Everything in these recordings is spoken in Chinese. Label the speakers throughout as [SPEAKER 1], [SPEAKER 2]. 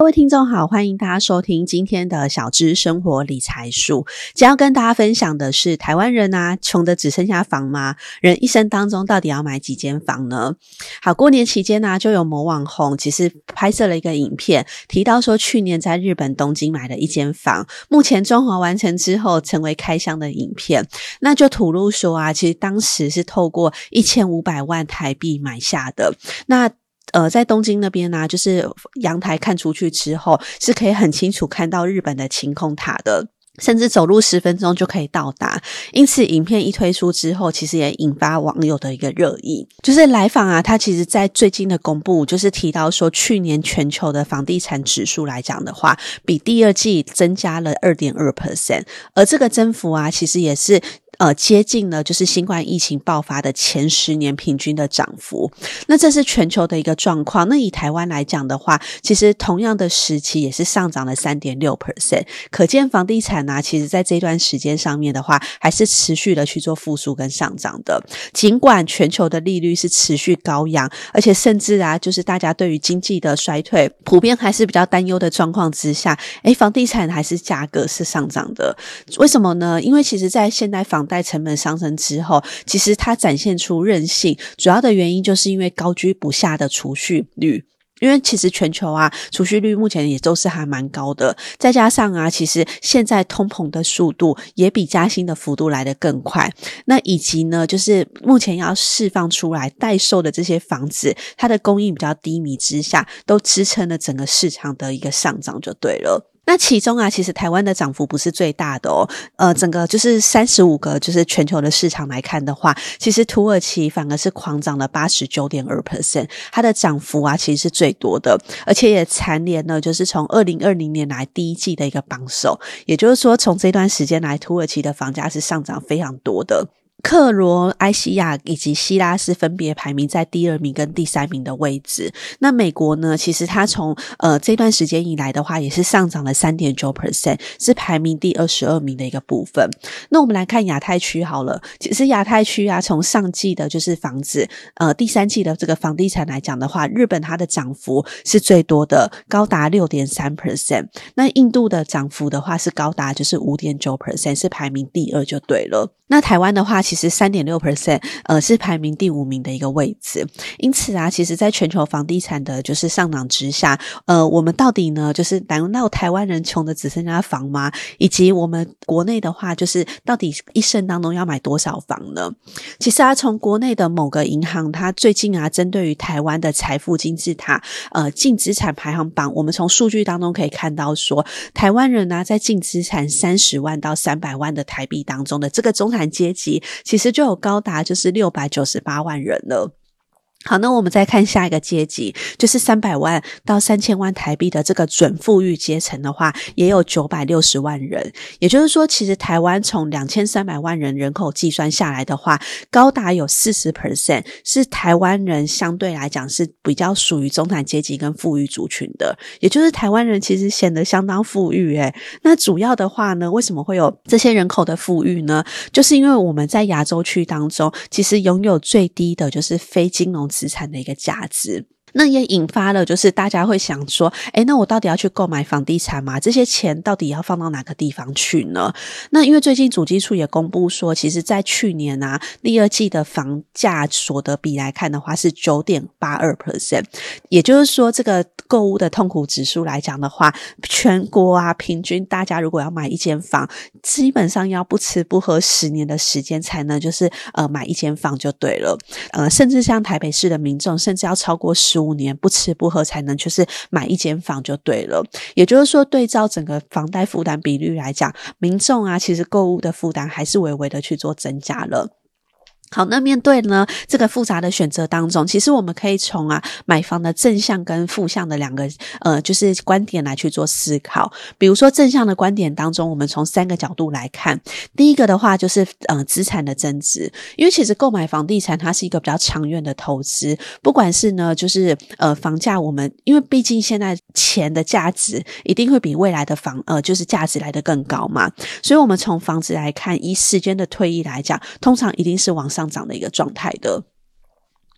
[SPEAKER 1] 各位听众好，欢迎大家收听今天的小资生活理财树。今天要跟大家分享的是，台湾人啊，穷得只剩下房吗？人一生当中到底要买几间房呢？好，过年期间呢、就有某网红其实拍摄了一个影片，提到说去年在日本东京买了一间房，目前装潢完成之后成为开箱的影片，那就吐露说啊，其实当时是透过一千五百万台币买下的。那呃，在东京那边呢、就是阳台看出去之后，是可以很清楚看到日本的晴空塔的，甚至走路十分钟就可以到达。因此，影片一推出之后，其实也引发网友的一个热议。就是来访啊，他其实在最近的公布，就是提到说，去年全球的房地产指数来讲的话，比第二季增加了二点二 percent，而这个增幅啊，其实也是。呃，接近了就是新冠疫情爆发的前十年平均的涨幅。那这是全球的一个状况。那以台湾来讲的话，其实同样的时期也是上涨了三点六 percent。可见房地产呢、啊，其实在这段时间上面的话，还是持续的去做复苏跟上涨的。尽管全球的利率是持续高扬，而且甚至啊，就是大家对于经济的衰退普遍还是比较担忧的状况之下，诶，房地产还是价格是上涨的。为什么呢？因为其实在现代房贷成本上升之后，其实它展现出韧性，主要的原因就是因为高居不下的储蓄率。因为其实全球啊，储蓄率目前也都是还蛮高的，再加上啊，其实现在通膨的速度也比加薪的幅度来得更快。那以及呢，就是目前要释放出来待售的这些房子，它的供应比较低迷之下，都支撑了整个市场的一个上涨，就对了。那其中啊，其实台湾的涨幅不是最大的哦。呃，整个就是三十五个，就是全球的市场来看的话，其实土耳其反而是狂涨了八十九点二 percent，它的涨幅啊其实是最多的，而且也蝉联了就是从二零二零年来第一季的一个榜首。也就是说，从这段时间来，土耳其的房价是上涨非常多的。克罗埃西亚以及希腊是分别排名在第二名跟第三名的位置。那美国呢？其实它从呃这段时间以来的话，也是上涨了三点九 percent，是排名第二十二名的一个部分。那我们来看亚太区好了。其实亚太区啊，从上季的就是房子，呃，第三季的这个房地产来讲的话，日本它的涨幅是最多的，高达六点三 percent。那印度的涨幅的话是高达就是五点九 percent，是排名第二就对了。那台湾的话，其实三点六 percent，呃，是排名第五名的一个位置。因此啊，其实在全球房地产的就是上涨之下，呃，我们到底呢，就是难道台湾人穷的只剩下房吗？以及我们国内的话，就是到底一生当中要买多少房呢？其实啊，从国内的某个银行，它最近啊，针对于台湾的财富金字塔，呃，净资产排行榜，我们从数据当中可以看到说，台湾人呢、啊，在净资产三十万到三百万的台币当中的这个中产阶级其实就有高达就是六百九十八万人了。好，那我们再看下一个阶级，就是三百万到三千万台币的这个准富裕阶层的话，也有九百六十万人。也就是说，其实台湾从两千三百万人人口计算下来的话，高达有四十 percent 是台湾人相对来讲是比较属于中产阶级跟富裕族群的。也就是台湾人其实显得相当富裕，诶。那主要的话呢，为什么会有这些人口的富裕呢？就是因为我们在亚洲区当中，其实拥有最低的就是非金融资产的一个价值。那也引发了，就是大家会想说，诶，那我到底要去购买房地产吗？这些钱到底要放到哪个地方去呢？那因为最近主基处也公布说，其实在去年啊，第二季的房价所得比来看的话是九点八二 percent，也就是说，这个购物的痛苦指数来讲的话，全国啊平均大家如果要买一间房，基本上要不吃不喝十年的时间才能就是呃买一间房就对了，呃，甚至像台北市的民众，甚至要超过十。五年不吃不喝才能就是买一间房就对了，也就是说，对照整个房贷负担比率来讲，民众啊，其实购物的负担还是微微的去做增加了。好，那面对呢这个复杂的选择当中，其实我们可以从啊买房的正向跟负向的两个呃就是观点来去做思考。比如说正向的观点当中，我们从三个角度来看。第一个的话就是呃资产的增值，因为其实购买房地产它是一个比较长远的投资，不管是呢就是呃房价，我们因为毕竟现在钱的价值一定会比未来的房呃就是价值来得更高嘛，所以我们从房子来看，以时间的推移来讲，通常一定是往。上涨的一个状态的，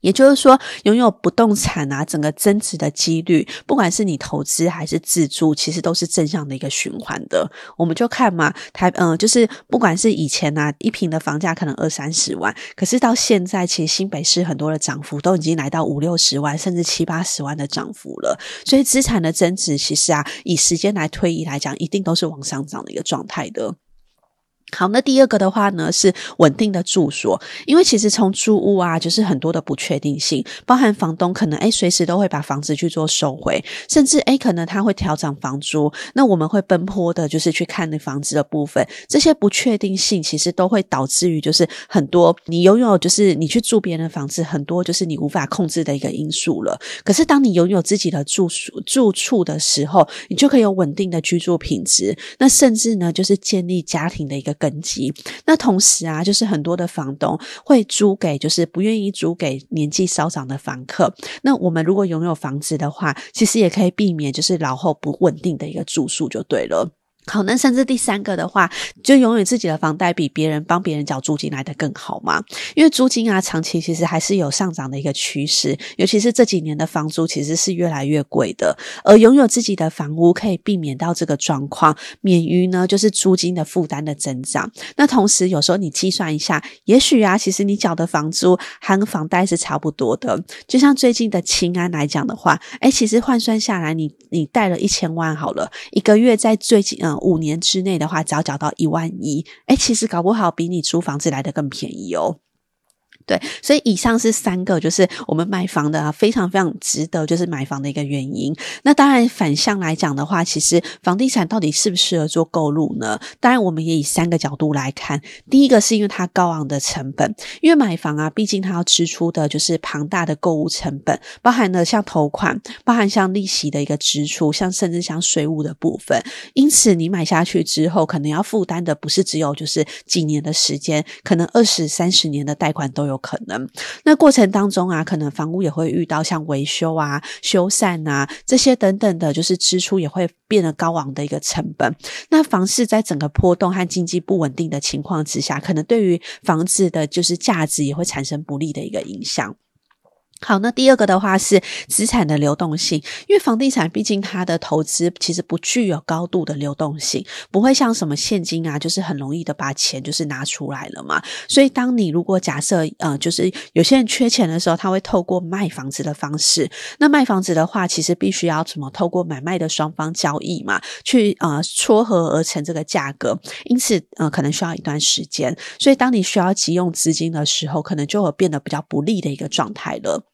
[SPEAKER 1] 也就是说，拥有不动产啊，整个增值的几率，不管是你投资还是自住，其实都是正向的一个循环的。我们就看嘛，台嗯、就是不管是以前啊，一平的房价可能二三十万，可是到现在，其实新北市很多的涨幅都已经来到五六十万，甚至七八十万的涨幅了。所以资产的增值，其实啊，以时间来推移来讲，一定都是往上涨的一个状态的。好，那第二个的话呢，是稳定的住所，因为其实从租屋啊，就是很多的不确定性，包含房东可能诶随时都会把房子去做收回，甚至诶可能他会调涨房租，那我们会奔波的，就是去看那房子的部分，这些不确定性其实都会导致于就是很多你拥有就是你去住别人的房子，很多就是你无法控制的一个因素了。可是当你拥有自己的住所住处的时候，你就可以有稳定的居住品质，那甚至呢就是建立家庭的一个。根基。那同时啊，就是很多的房东会租给，就是不愿意租给年纪稍长的房客。那我们如果拥有房子的话，其实也可以避免就是老后不稳定的一个住宿就对了。好，那甚至第三个的话，就拥有自己的房贷比别人帮别人缴租金来得更好嘛？因为租金啊，长期其实还是有上涨的一个趋势，尤其是这几年的房租其实是越来越贵的。而拥有自己的房屋可以避免到这个状况，免于呢就是租金的负担的增长。那同时有时候你计算一下，也许啊，其实你缴的房租含房贷是差不多的。就像最近的青安来讲的话，诶，其实换算下来，你你贷了一千万好了，一个月在最近嗯。五年之内的话，只要缴到一万一，哎，其实搞不好比你租房子来的更便宜哦。对，所以以上是三个，就是我们买房的啊，非常非常值得，就是买房的一个原因。那当然反向来讲的话，其实房地产到底适不适合做购入呢？当然，我们也以三个角度来看。第一个是因为它高昂的成本，因为买房啊，毕竟它要支出的就是庞大的购物成本，包含了像头款，包含像利息的一个支出，像甚至像税务的部分。因此，你买下去之后，可能要负担的不是只有就是几年的时间，可能二十三十年的贷款都有。有可能，那过程当中啊，可能房屋也会遇到像维修啊、修缮啊这些等等的，就是支出也会变得高昂的一个成本。那房市在整个波动和经济不稳定的情况之下，可能对于房子的就是价值也会产生不利的一个影响。好，那第二个的话是资产的流动性，因为房地产毕竟它的投资其实不具有高度的流动性，不会像什么现金啊，就是很容易的把钱就是拿出来了嘛。所以，当你如果假设呃，就是有些人缺钱的时候，他会透过卖房子的方式。那卖房子的话，其实必须要怎么透过买卖的双方交易嘛，去呃撮合而成这个价格，因此呃可能需要一段时间。所以，当你需要急用资金的时候，可能就会变得比较不利的一个状态了。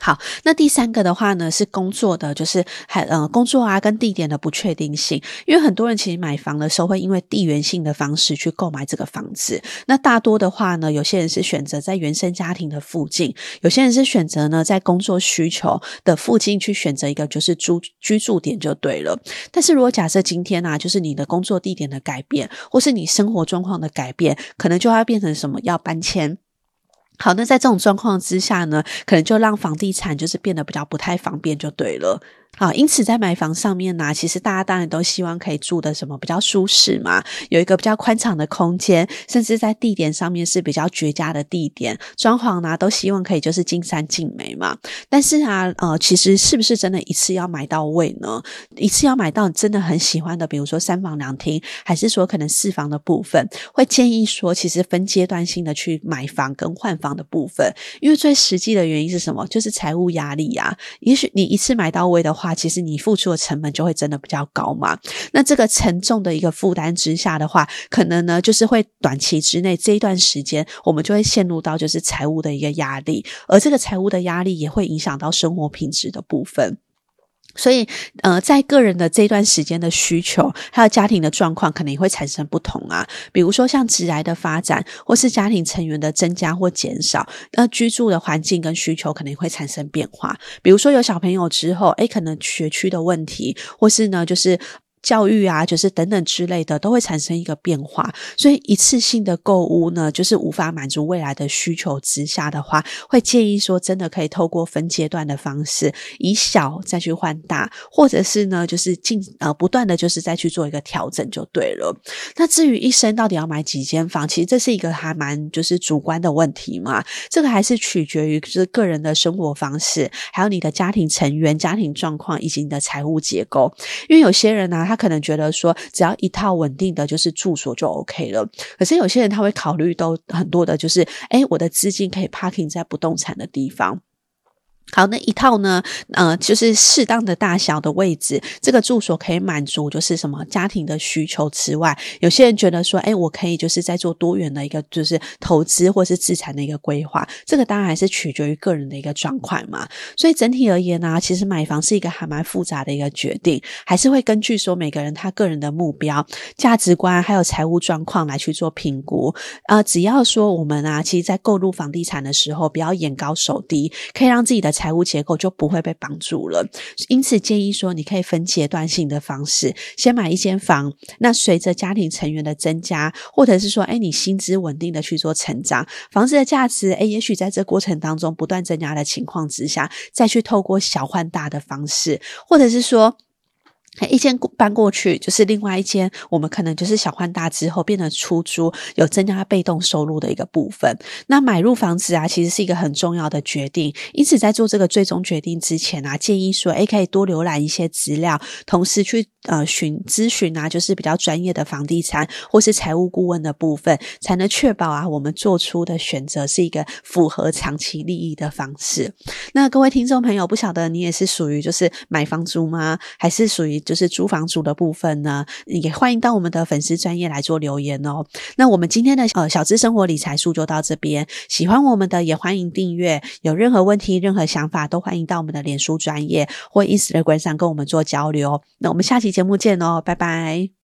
[SPEAKER 1] 好，那第三个的话呢，是工作的，就是还呃工作啊跟地点的不确定性，因为很多人其实买房的时候会因为地缘性的方式去购买这个房子。那大多的话呢，有些人是选择在原生家庭的附近，有些人是选择呢在工作需求的附近去选择一个就是住居住点就对了。但是如果假设今天啊，就是你的工作地点的改变，或是你生活状况的改变，可能就要变成什么要搬迁。好，那在这种状况之下呢，可能就让房地产就是变得比较不太方便，就对了。好，因此在买房上面呢，其实大家当然都希望可以住的什么比较舒适嘛，有一个比较宽敞的空间，甚至在地点上面是比较绝佳的地点，装潢呢都希望可以就是尽善尽美嘛。但是啊，呃，其实是不是真的一次要买到位呢？一次要买到你真的很喜欢的，比如说三房两厅，还是说可能四房的部分，会建议说其实分阶段性的去买房跟换房的部分，因为最实际的原因是什么？就是财务压力呀。也许你一次买到位的话，话其实你付出的成本就会真的比较高嘛。那这个沉重的一个负担之下的话，可能呢就是会短期之内这一段时间，我们就会陷入到就是财务的一个压力，而这个财务的压力也会影响到生活品质的部分。所以，呃，在个人的这段时间的需求，还有家庭的状况，可能也会产生不同啊。比如说，像直癌的发展，或是家庭成员的增加或减少，那居住的环境跟需求可能会产生变化。比如说，有小朋友之后，诶，可能学区的问题，或是呢，就是。教育啊，就是等等之类的，都会产生一个变化。所以一次性的购物呢，就是无法满足未来的需求之下的话，会建议说，真的可以透过分阶段的方式，以小再去换大，或者是呢，就是进呃不断的就是再去做一个调整就对了。那至于一生到底要买几间房，其实这是一个还蛮就是主观的问题嘛。这个还是取决于就是个人的生活方式，还有你的家庭成员、家庭状况以及你的财务结构。因为有些人呢、他可能觉得说，只要一套稳定的就是住所就 OK 了。可是有些人他会考虑到很多的，就是哎，我的资金可以 parking 在不动产的地方。好，那一套呢，呃，就是适当的大小的位置，这个住所可以满足就是什么家庭的需求之外，有些人觉得说，诶，我可以就是在做多元的一个就是投资或是资产的一个规划，这个当然还是取决于个人的一个状况嘛。所以整体而言呢，其实买房是一个还蛮复杂的一个决定，还是会根据说每个人他个人的目标、价值观还有财务状况来去做评估。呃，只要说我们啊，其实在购入房地产的时候，不要眼高手低，可以让自己的。财务结构就不会被绑住了，因此建议说，你可以分阶段性的方式，先买一间房，那随着家庭成员的增加，或者是说，诶，你薪资稳定的去做成长，房子的价值，诶，也许在这过程当中不断增加的情况之下，再去透过小换大的方式，或者是说。一间搬过去，就是另外一间，我们可能就是小换大之后变得出租，有增加被动收入的一个部分。那买入房子啊，其实是一个很重要的决定。因此，在做这个最终决定之前啊，建议说，诶，可以多浏览一些资料，同时去呃询咨询啊，就是比较专业的房地产或是财务顾问的部分，才能确保啊，我们做出的选择是一个符合长期利益的方式。那各位听众朋友，不晓得你也是属于就是买房族吗？还是属于？就是租房主的部分呢，也欢迎到我们的粉丝专业来做留言哦。那我们今天的呃小资生活理财术就到这边，喜欢我们的也欢迎订阅。有任何问题、任何想法，都欢迎到我们的脸书专业或 Instagram 上跟我们做交流。那我们下期节目见哦，拜拜。